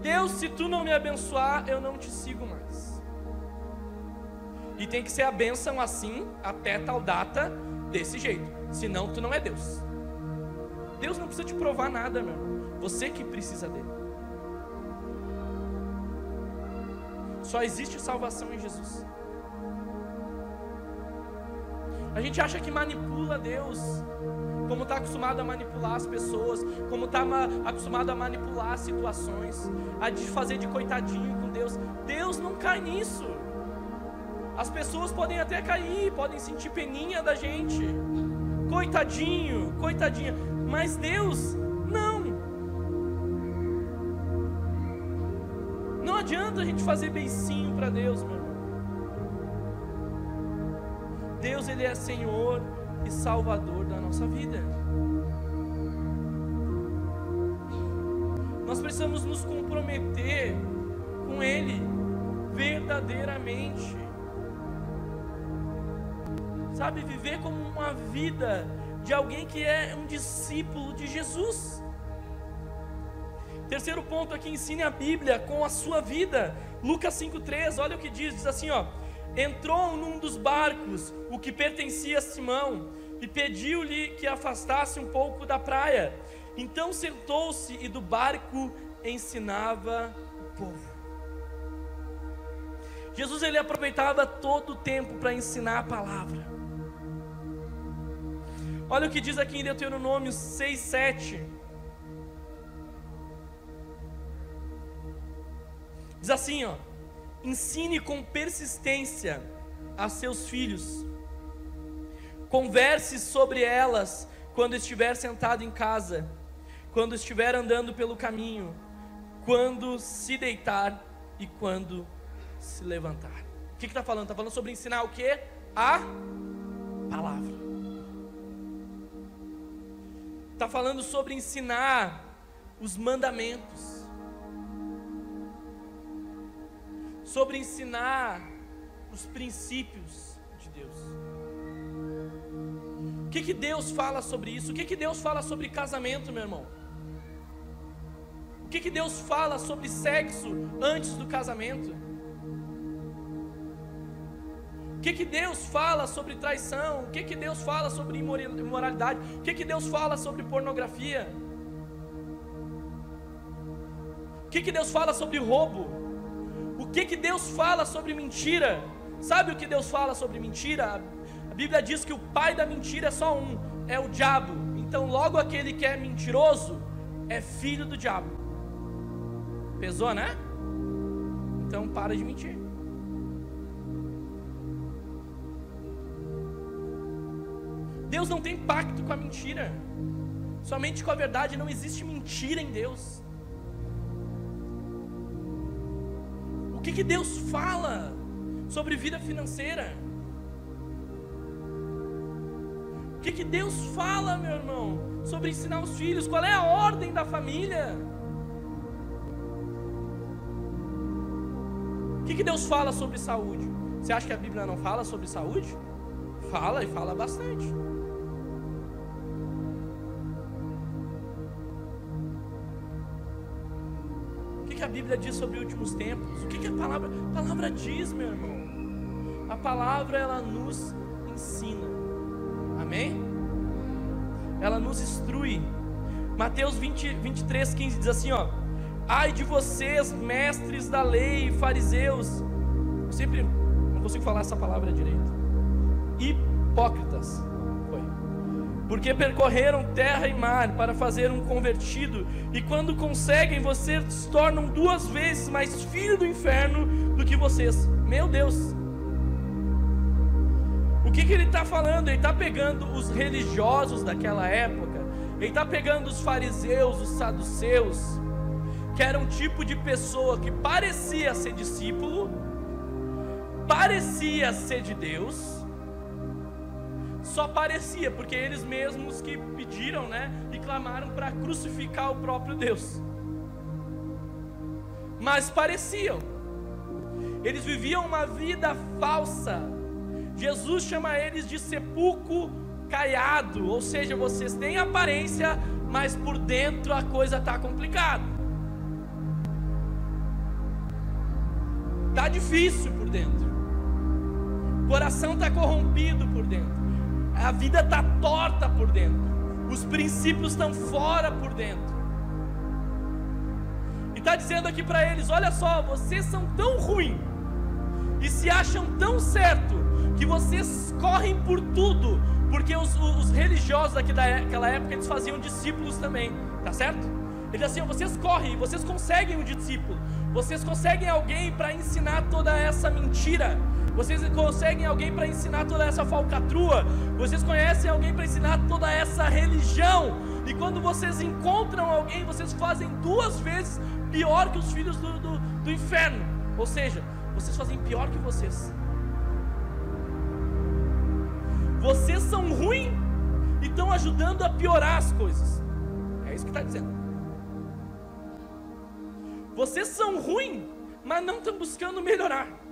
Deus, se tu não me abençoar, eu não te sigo mais. E tem que ser a bênção assim, até tal data, desse jeito. Senão, tu não é Deus. Deus não precisa te provar nada, meu irmão. Você que precisa dele. Só existe salvação em Jesus. A gente acha que manipula Deus, como está acostumado a manipular as pessoas, como está acostumado a manipular situações, a de fazer de coitadinho com Deus. Deus não cai nisso. As pessoas podem até cair, podem sentir peninha da gente, coitadinho, coitadinha, mas Deus não. Não adianta a gente fazer beicinho para Deus, meu irmão. Deus ele é Senhor e Salvador da nossa vida. Nós precisamos nos comprometer com Ele verdadeiramente. Sabe, viver como uma vida de alguém que é um discípulo de Jesus. Terceiro ponto aqui, ensine a Bíblia com a sua vida. Lucas 5,3, olha o que diz, diz assim, ó entrou num dos barcos, o que pertencia a Simão, e pediu-lhe que afastasse um pouco da praia. Então sentou-se e do barco ensinava o povo. Jesus ele aproveitava todo o tempo para ensinar a palavra. Olha o que diz aqui em Deuteronômio 6, 7. Diz assim, ó. Ensine com persistência a seus filhos. Converse sobre elas quando estiver sentado em casa, quando estiver andando pelo caminho, quando se deitar e quando se levantar. O que está falando? Está falando sobre ensinar o que? A palavra. Está falando sobre ensinar os mandamentos. sobre ensinar os princípios de Deus. O que, que Deus fala sobre isso? O que, que Deus fala sobre casamento, meu irmão? O que, que Deus fala sobre sexo antes do casamento? Que, que Deus fala sobre traição? O que, que Deus fala sobre imoralidade? O que, que Deus fala sobre pornografia? O que, que Deus fala sobre roubo? O que, que Deus fala sobre mentira? Sabe o que Deus fala sobre mentira? A Bíblia diz que o pai da mentira é só um, é o diabo. Então, logo aquele que é mentiroso é filho do diabo. Pesou, né? Então, para de mentir. Deus não tem pacto com a mentira. Somente com a verdade não existe mentira em Deus. O que, que Deus fala sobre vida financeira? O que, que Deus fala, meu irmão, sobre ensinar os filhos? Qual é a ordem da família? O que, que Deus fala sobre saúde? Você acha que a Bíblia não fala sobre saúde? Fala e fala bastante. Que a Bíblia diz sobre os últimos tempos? O que, que a palavra, a palavra diz, meu irmão? A palavra ela nos ensina. Amém? Ela nos instrui. Mateus 20, 23, 15 diz assim: ó. Ai de vocês, mestres da lei, fariseus. Eu sempre não consigo falar essa palavra direito. Hipócritas porque percorreram terra e mar para fazer um convertido, e quando conseguem, vocês se tornam duas vezes mais filho do inferno do que vocês. Meu Deus! O que, que ele está falando? Ele está pegando os religiosos daquela época, ele está pegando os fariseus, os saduceus, que era um tipo de pessoa que parecia ser discípulo, parecia ser de Deus, só parecia, porque eles mesmos que pediram, né, e clamaram para crucificar o próprio Deus. Mas pareciam. Eles viviam uma vida falsa. Jesus chama eles de sepulcro caiado, ou seja, vocês têm aparência, mas por dentro a coisa está complicada. Tá difícil por dentro. O coração está corrompido por dentro. A vida está torta por dentro. Os princípios estão fora por dentro. E está dizendo aqui para eles: olha só, vocês são tão ruins e se acham tão certo que vocês correm por tudo, porque os, os religiosos daquela época eles faziam discípulos também, tá certo? Ele assim, vocês correm, vocês conseguem um discípulo, vocês conseguem alguém para ensinar toda essa mentira, vocês conseguem alguém para ensinar toda essa falcatrua? Vocês conhecem alguém para ensinar toda essa religião? E quando vocês encontram alguém, vocês fazem duas vezes pior que os filhos do, do, do inferno. Ou seja, vocês fazem pior que vocês. Vocês são ruins e estão ajudando a piorar as coisas. É isso que está dizendo. Vocês são ruins, mas não estão buscando melhorar.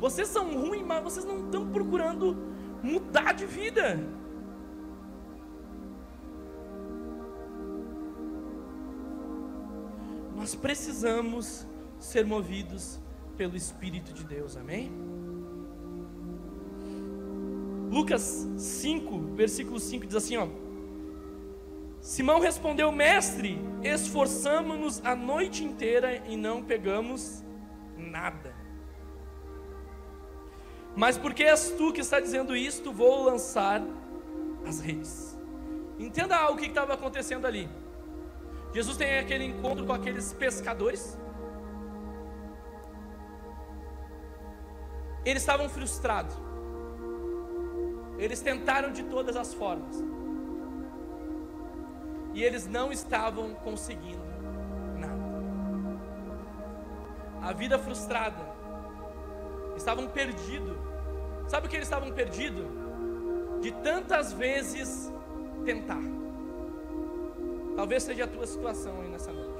Vocês são ruins, mas vocês não estão procurando mudar de vida. Nós precisamos ser movidos pelo Espírito de Deus, amém? Lucas 5, versículo 5 diz assim: ó. Simão respondeu, mestre, esforçamos-nos a noite inteira e não pegamos nada. Mas porque és tu que está dizendo isto, vou lançar as redes. Entenda o que estava acontecendo ali. Jesus tem aquele encontro com aqueles pescadores. Eles estavam frustrados. Eles tentaram de todas as formas. E eles não estavam conseguindo nada. A vida frustrada estavam perdidos. Sabe o que eles estavam perdidos? De tantas vezes tentar. Talvez seja a tua situação aí nessa noite.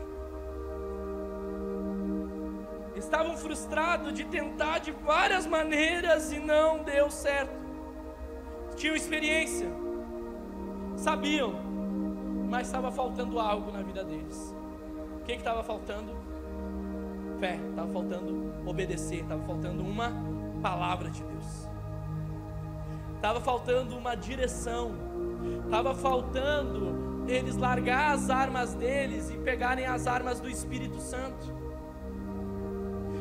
Estavam frustrados de tentar de várias maneiras e não deu certo. Tinham experiência, sabiam, mas estava faltando algo na vida deles. O que estava faltando? fé, estava faltando obedecer, estava faltando uma palavra de Deus, estava faltando uma direção, estava faltando eles largar as armas deles e pegarem as armas do Espírito Santo.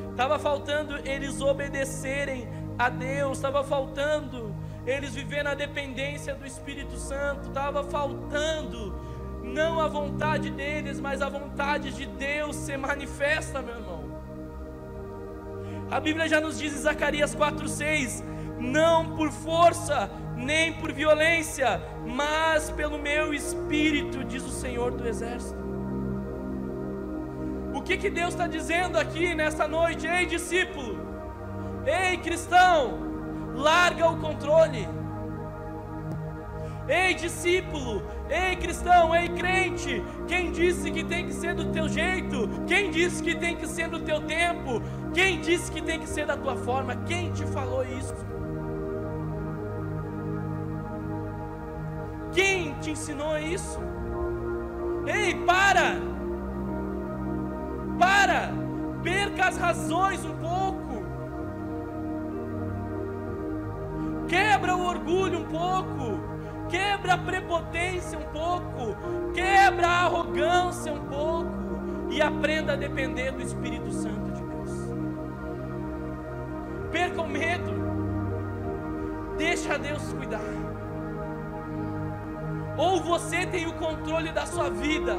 Estava faltando eles obedecerem a Deus, estava faltando eles viver na dependência do Espírito Santo, estava faltando não a vontade deles, mas a vontade de Deus se manifesta, meu irmão. A Bíblia já nos diz em Zacarias 4:6, não por força, nem por violência, mas pelo meu espírito, diz o Senhor do exército. O que, que Deus está dizendo aqui nesta noite? Ei, discípulo, ei, cristão, larga o controle. Ei, discípulo, ei, cristão, ei, crente, quem disse que tem que ser do teu jeito? Quem disse que tem que ser do teu tempo? Quem disse que tem que ser da tua forma? Quem te falou isso? Te ensinou isso? Ei, para! Para! Perca as razões um pouco. Quebra o orgulho um pouco. Quebra a prepotência um pouco. Quebra a arrogância um pouco. E aprenda a depender do Espírito Santo de Deus. Perca o medo. Deixa Deus cuidar. Ou você tem o controle da sua vida,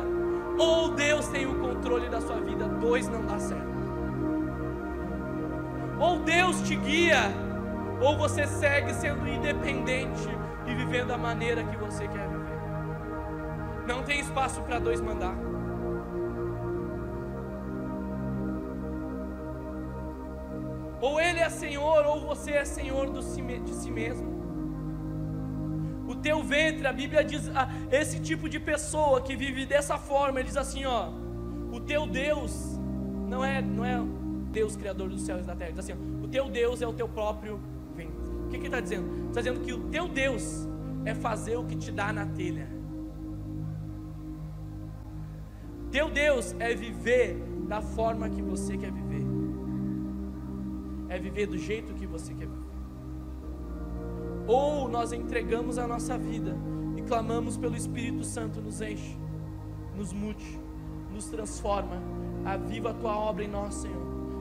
ou Deus tem o controle da sua vida. Dois não dá certo. Ou Deus te guia, ou você segue sendo independente e vivendo da maneira que você quer viver. Não tem espaço para dois mandar. Ou Ele é Senhor, ou você é Senhor de si mesmo. O teu ventre, a Bíblia diz, ah, esse tipo de pessoa que vive dessa forma, ele diz assim: ó, o teu Deus não é, não é Deus criador dos céus e da terra, diz assim: ó, o teu Deus é o teu próprio ventre. O que, que ele está dizendo? Está dizendo que o teu Deus é fazer o que te dá na telha. Teu Deus é viver da forma que você quer viver é viver do jeito que você quer viver. Ou nós entregamos a nossa vida e clamamos pelo Espírito Santo, nos enche, nos mude, nos transforma, aviva a tua obra em nós, Senhor.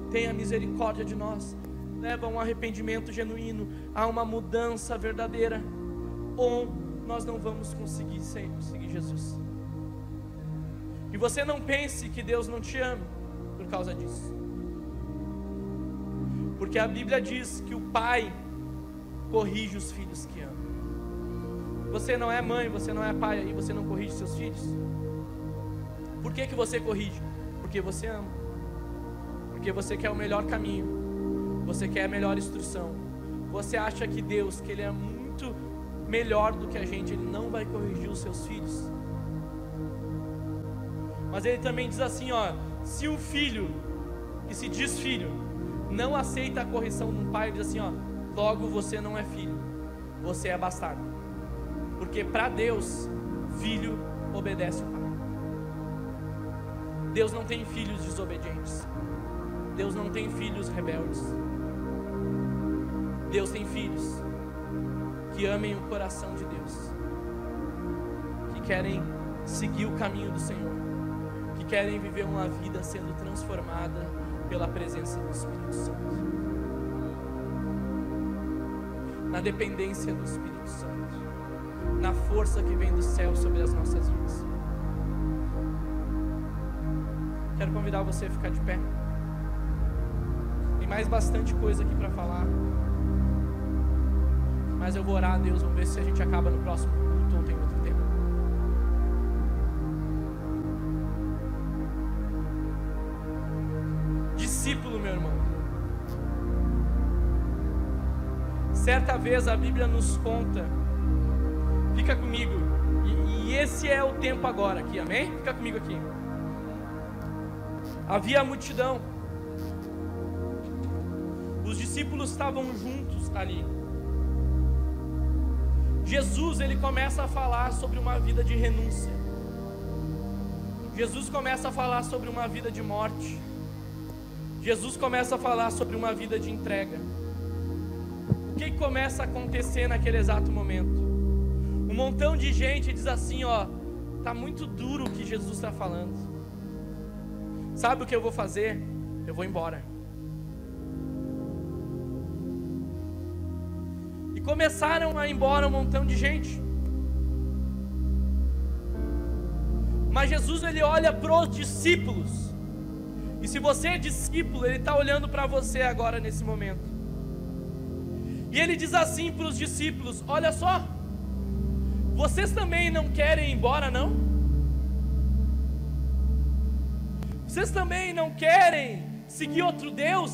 Tenha misericórdia de nós, leva a um arrependimento genuíno, a uma mudança verdadeira, ou nós não vamos conseguir sempre seguir Jesus. E você não pense que Deus não te ama por causa disso. Porque a Bíblia diz que o pai corrige os filhos que ama. Você não é mãe, você não é pai e você não corrige seus filhos? Por que, que você corrige? Porque você ama. Porque você quer o melhor caminho. Você quer a melhor instrução. Você acha que Deus, que Ele é muito melhor do que a gente, Ele não vai corrigir os seus filhos. Mas Ele também diz assim: ó, se o filho, que se diz filho, não aceita a correção de um pai e diz assim: ó, logo você não é filho, você é bastardo. Porque para Deus, filho obedece o pai. Deus não tem filhos desobedientes. Deus não tem filhos rebeldes. Deus tem filhos que amem o coração de Deus, que querem seguir o caminho do Senhor, que querem viver uma vida sendo transformada pela presença do Espírito Santo. Na dependência do Espírito Santo. Na força que vem do céu sobre as nossas vidas. Quero convidar você a ficar de pé. Tem mais bastante coisa aqui para falar. Mas eu vou orar a Deus, vamos ver se a gente acaba no próximo culto ou tem outro tempo. discípulo, meu irmão. Certa vez a Bíblia nos conta, fica comigo, e, e esse é o tempo agora aqui, amém? Fica comigo aqui. Havia a multidão, os discípulos estavam juntos ali. Jesus ele começa a falar sobre uma vida de renúncia. Jesus começa a falar sobre uma vida de morte. Jesus começa a falar sobre uma vida de entrega. O que começa a acontecer naquele exato momento? Um montão de gente diz assim: ó, tá muito duro o que Jesus está falando. Sabe o que eu vou fazer? Eu vou embora. E começaram a ir embora um montão de gente. Mas Jesus ele olha para os discípulos. E se você é discípulo, ele está olhando para você agora nesse momento. E ele diz assim para os discípulos: Olha só, vocês também não querem ir embora, não? Vocês também não querem seguir outro Deus?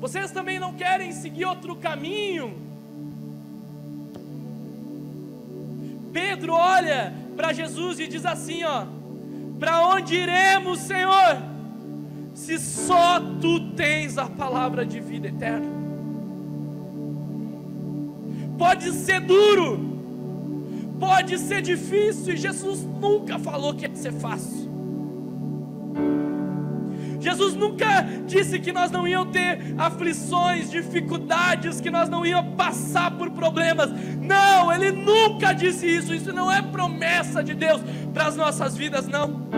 Vocês também não querem seguir outro caminho? Pedro olha para Jesus e diz assim: ó, para onde iremos, Senhor? Se só tu tens a palavra de vida eterna. Pode ser duro, pode ser difícil, e Jesus nunca falou que ia ser fácil. Jesus nunca disse que nós não íamos ter aflições, dificuldades, que nós não íamos passar por problemas. Não, Ele nunca disse isso. Isso não é promessa de Deus para as nossas vidas, não.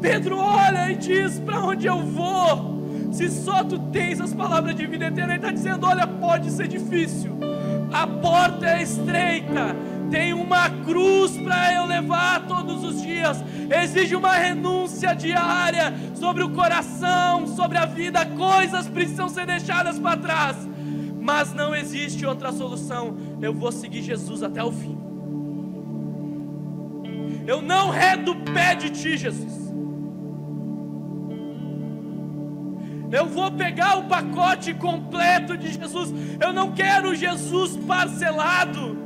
Pedro olha e diz: Para onde eu vou? Se só tu tens as palavras de vida eterna, ele está dizendo: Olha, pode ser difícil, a porta é estreita, tem uma cruz para eu levar todos os dias, exige uma renúncia diária sobre o coração, sobre a vida, coisas precisam ser deixadas para trás, mas não existe outra solução. Eu vou seguir Jesus até o fim. Eu não redo o pé de ti, Jesus. Eu vou pegar o pacote completo de Jesus. Eu não quero Jesus parcelado.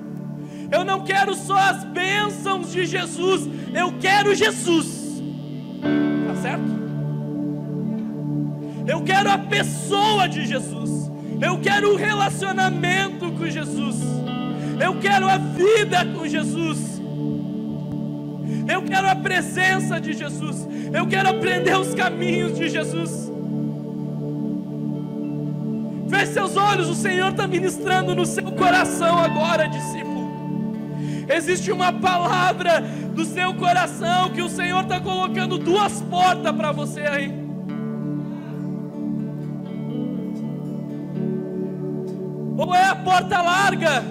Eu não quero só as bênçãos de Jesus, eu quero Jesus. Tá certo? Eu quero a pessoa de Jesus. Eu quero o relacionamento com Jesus. Eu quero a vida com Jesus. Eu quero a presença de Jesus. Eu quero aprender os caminhos de Jesus. Feche seus olhos, o Senhor está ministrando no seu coração agora, discípulo. Existe uma palavra do seu coração que o Senhor está colocando duas portas para você aí. Ou é a porta larga,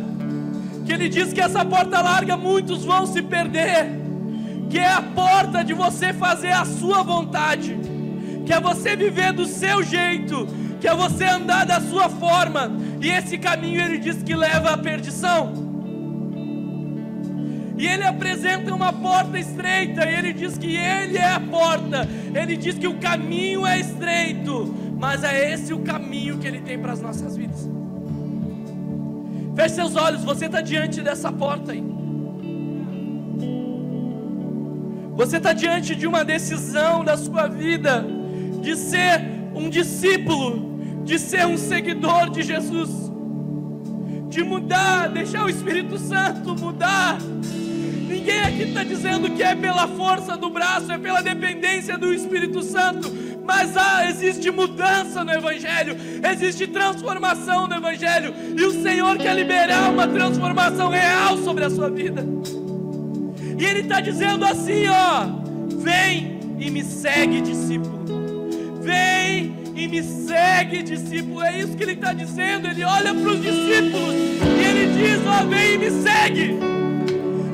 que ele diz que essa porta larga muitos vão se perder, que é a porta de você fazer a sua vontade, que é você viver do seu jeito, que é você andar da sua forma, e esse caminho ele diz que leva à perdição. E ele apresenta uma porta estreita, e ele diz que ele é a porta. Ele diz que o caminho é estreito, mas é esse o caminho que ele tem para as nossas vidas. Feche seus olhos, você está diante dessa porta aí. Você está diante de uma decisão da sua vida de ser um discípulo, de ser um seguidor de Jesus, de mudar, deixar o Espírito Santo mudar Ninguém aqui está dizendo que é pela força do braço, é pela dependência do Espírito Santo. Mas ah, existe mudança no Evangelho, existe transformação no Evangelho, e o Senhor quer liberar uma transformação real sobre a sua vida. E Ele está dizendo assim: ó, vem e me segue, discípulo. Vem e me segue, discípulo. É isso que Ele está dizendo. Ele olha para os discípulos e Ele diz: ó, vem e me segue.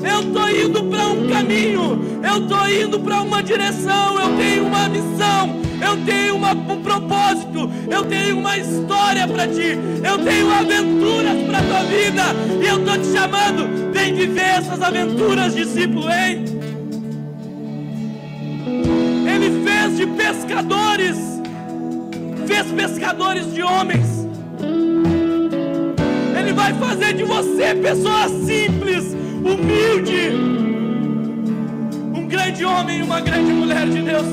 Eu estou indo para um caminho, eu estou indo para uma direção, eu tenho uma missão, eu tenho uma, um propósito, eu tenho uma história para ti, eu tenho aventuras para tua vida, e eu estou te chamando, vem viver essas aventuras, discípulo, hein? De pescadores, fez pescadores de homens. Ele vai fazer de você pessoa simples, humilde, um grande homem e uma grande mulher de Deus.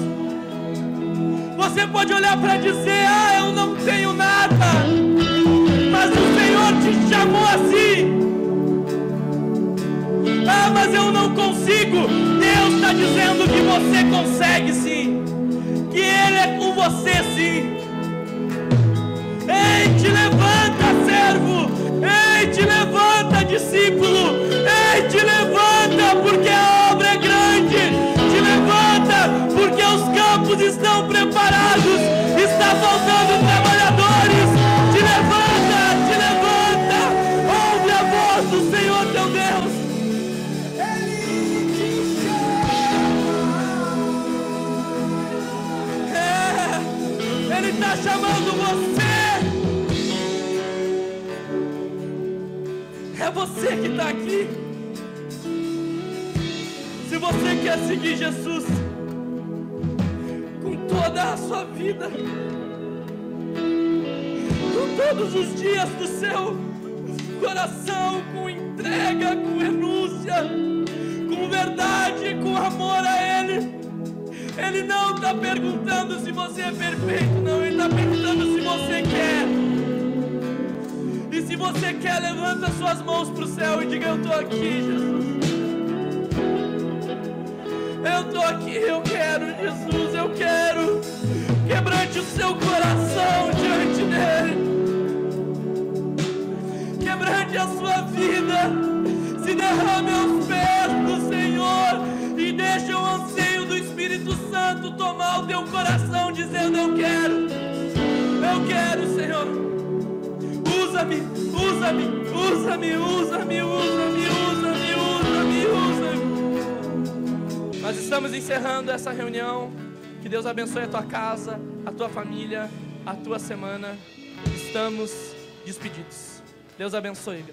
Você pode olhar para dizer: Ah, eu não tenho nada, mas o Senhor te chamou assim. Ah, mas eu não consigo. Deus está dizendo que você consegue sim, que Ele é com você sim. Ei, te levanta, servo! Ei, te levanta, discípulo! Você que está aqui. Se você quer seguir Jesus com toda a sua vida, com todos os dias do seu coração, com entrega, com renúncia, com verdade, com amor a Ele. Ele não está perguntando se você é perfeito, não. Ele está perguntando se você quer. Se você quer, levanta suas mãos para o céu e diga: Eu estou aqui, Jesus. Eu estou aqui, eu quero, Jesus, eu quero. Quebrante o seu coração diante dele. Quebrante a sua vida. Se derrame aos pés do Senhor e deixa o anseio do Espírito Santo tomar o teu coração, dizendo: Eu quero, eu quero, Senhor. Usa-me, usa-me, usa-me, usa-me, usa-me, usa-me, usa-me, usa-me. Nós estamos encerrando essa reunião. Que Deus abençoe a tua casa, a tua família, a tua semana. Estamos despedidos. Deus abençoe.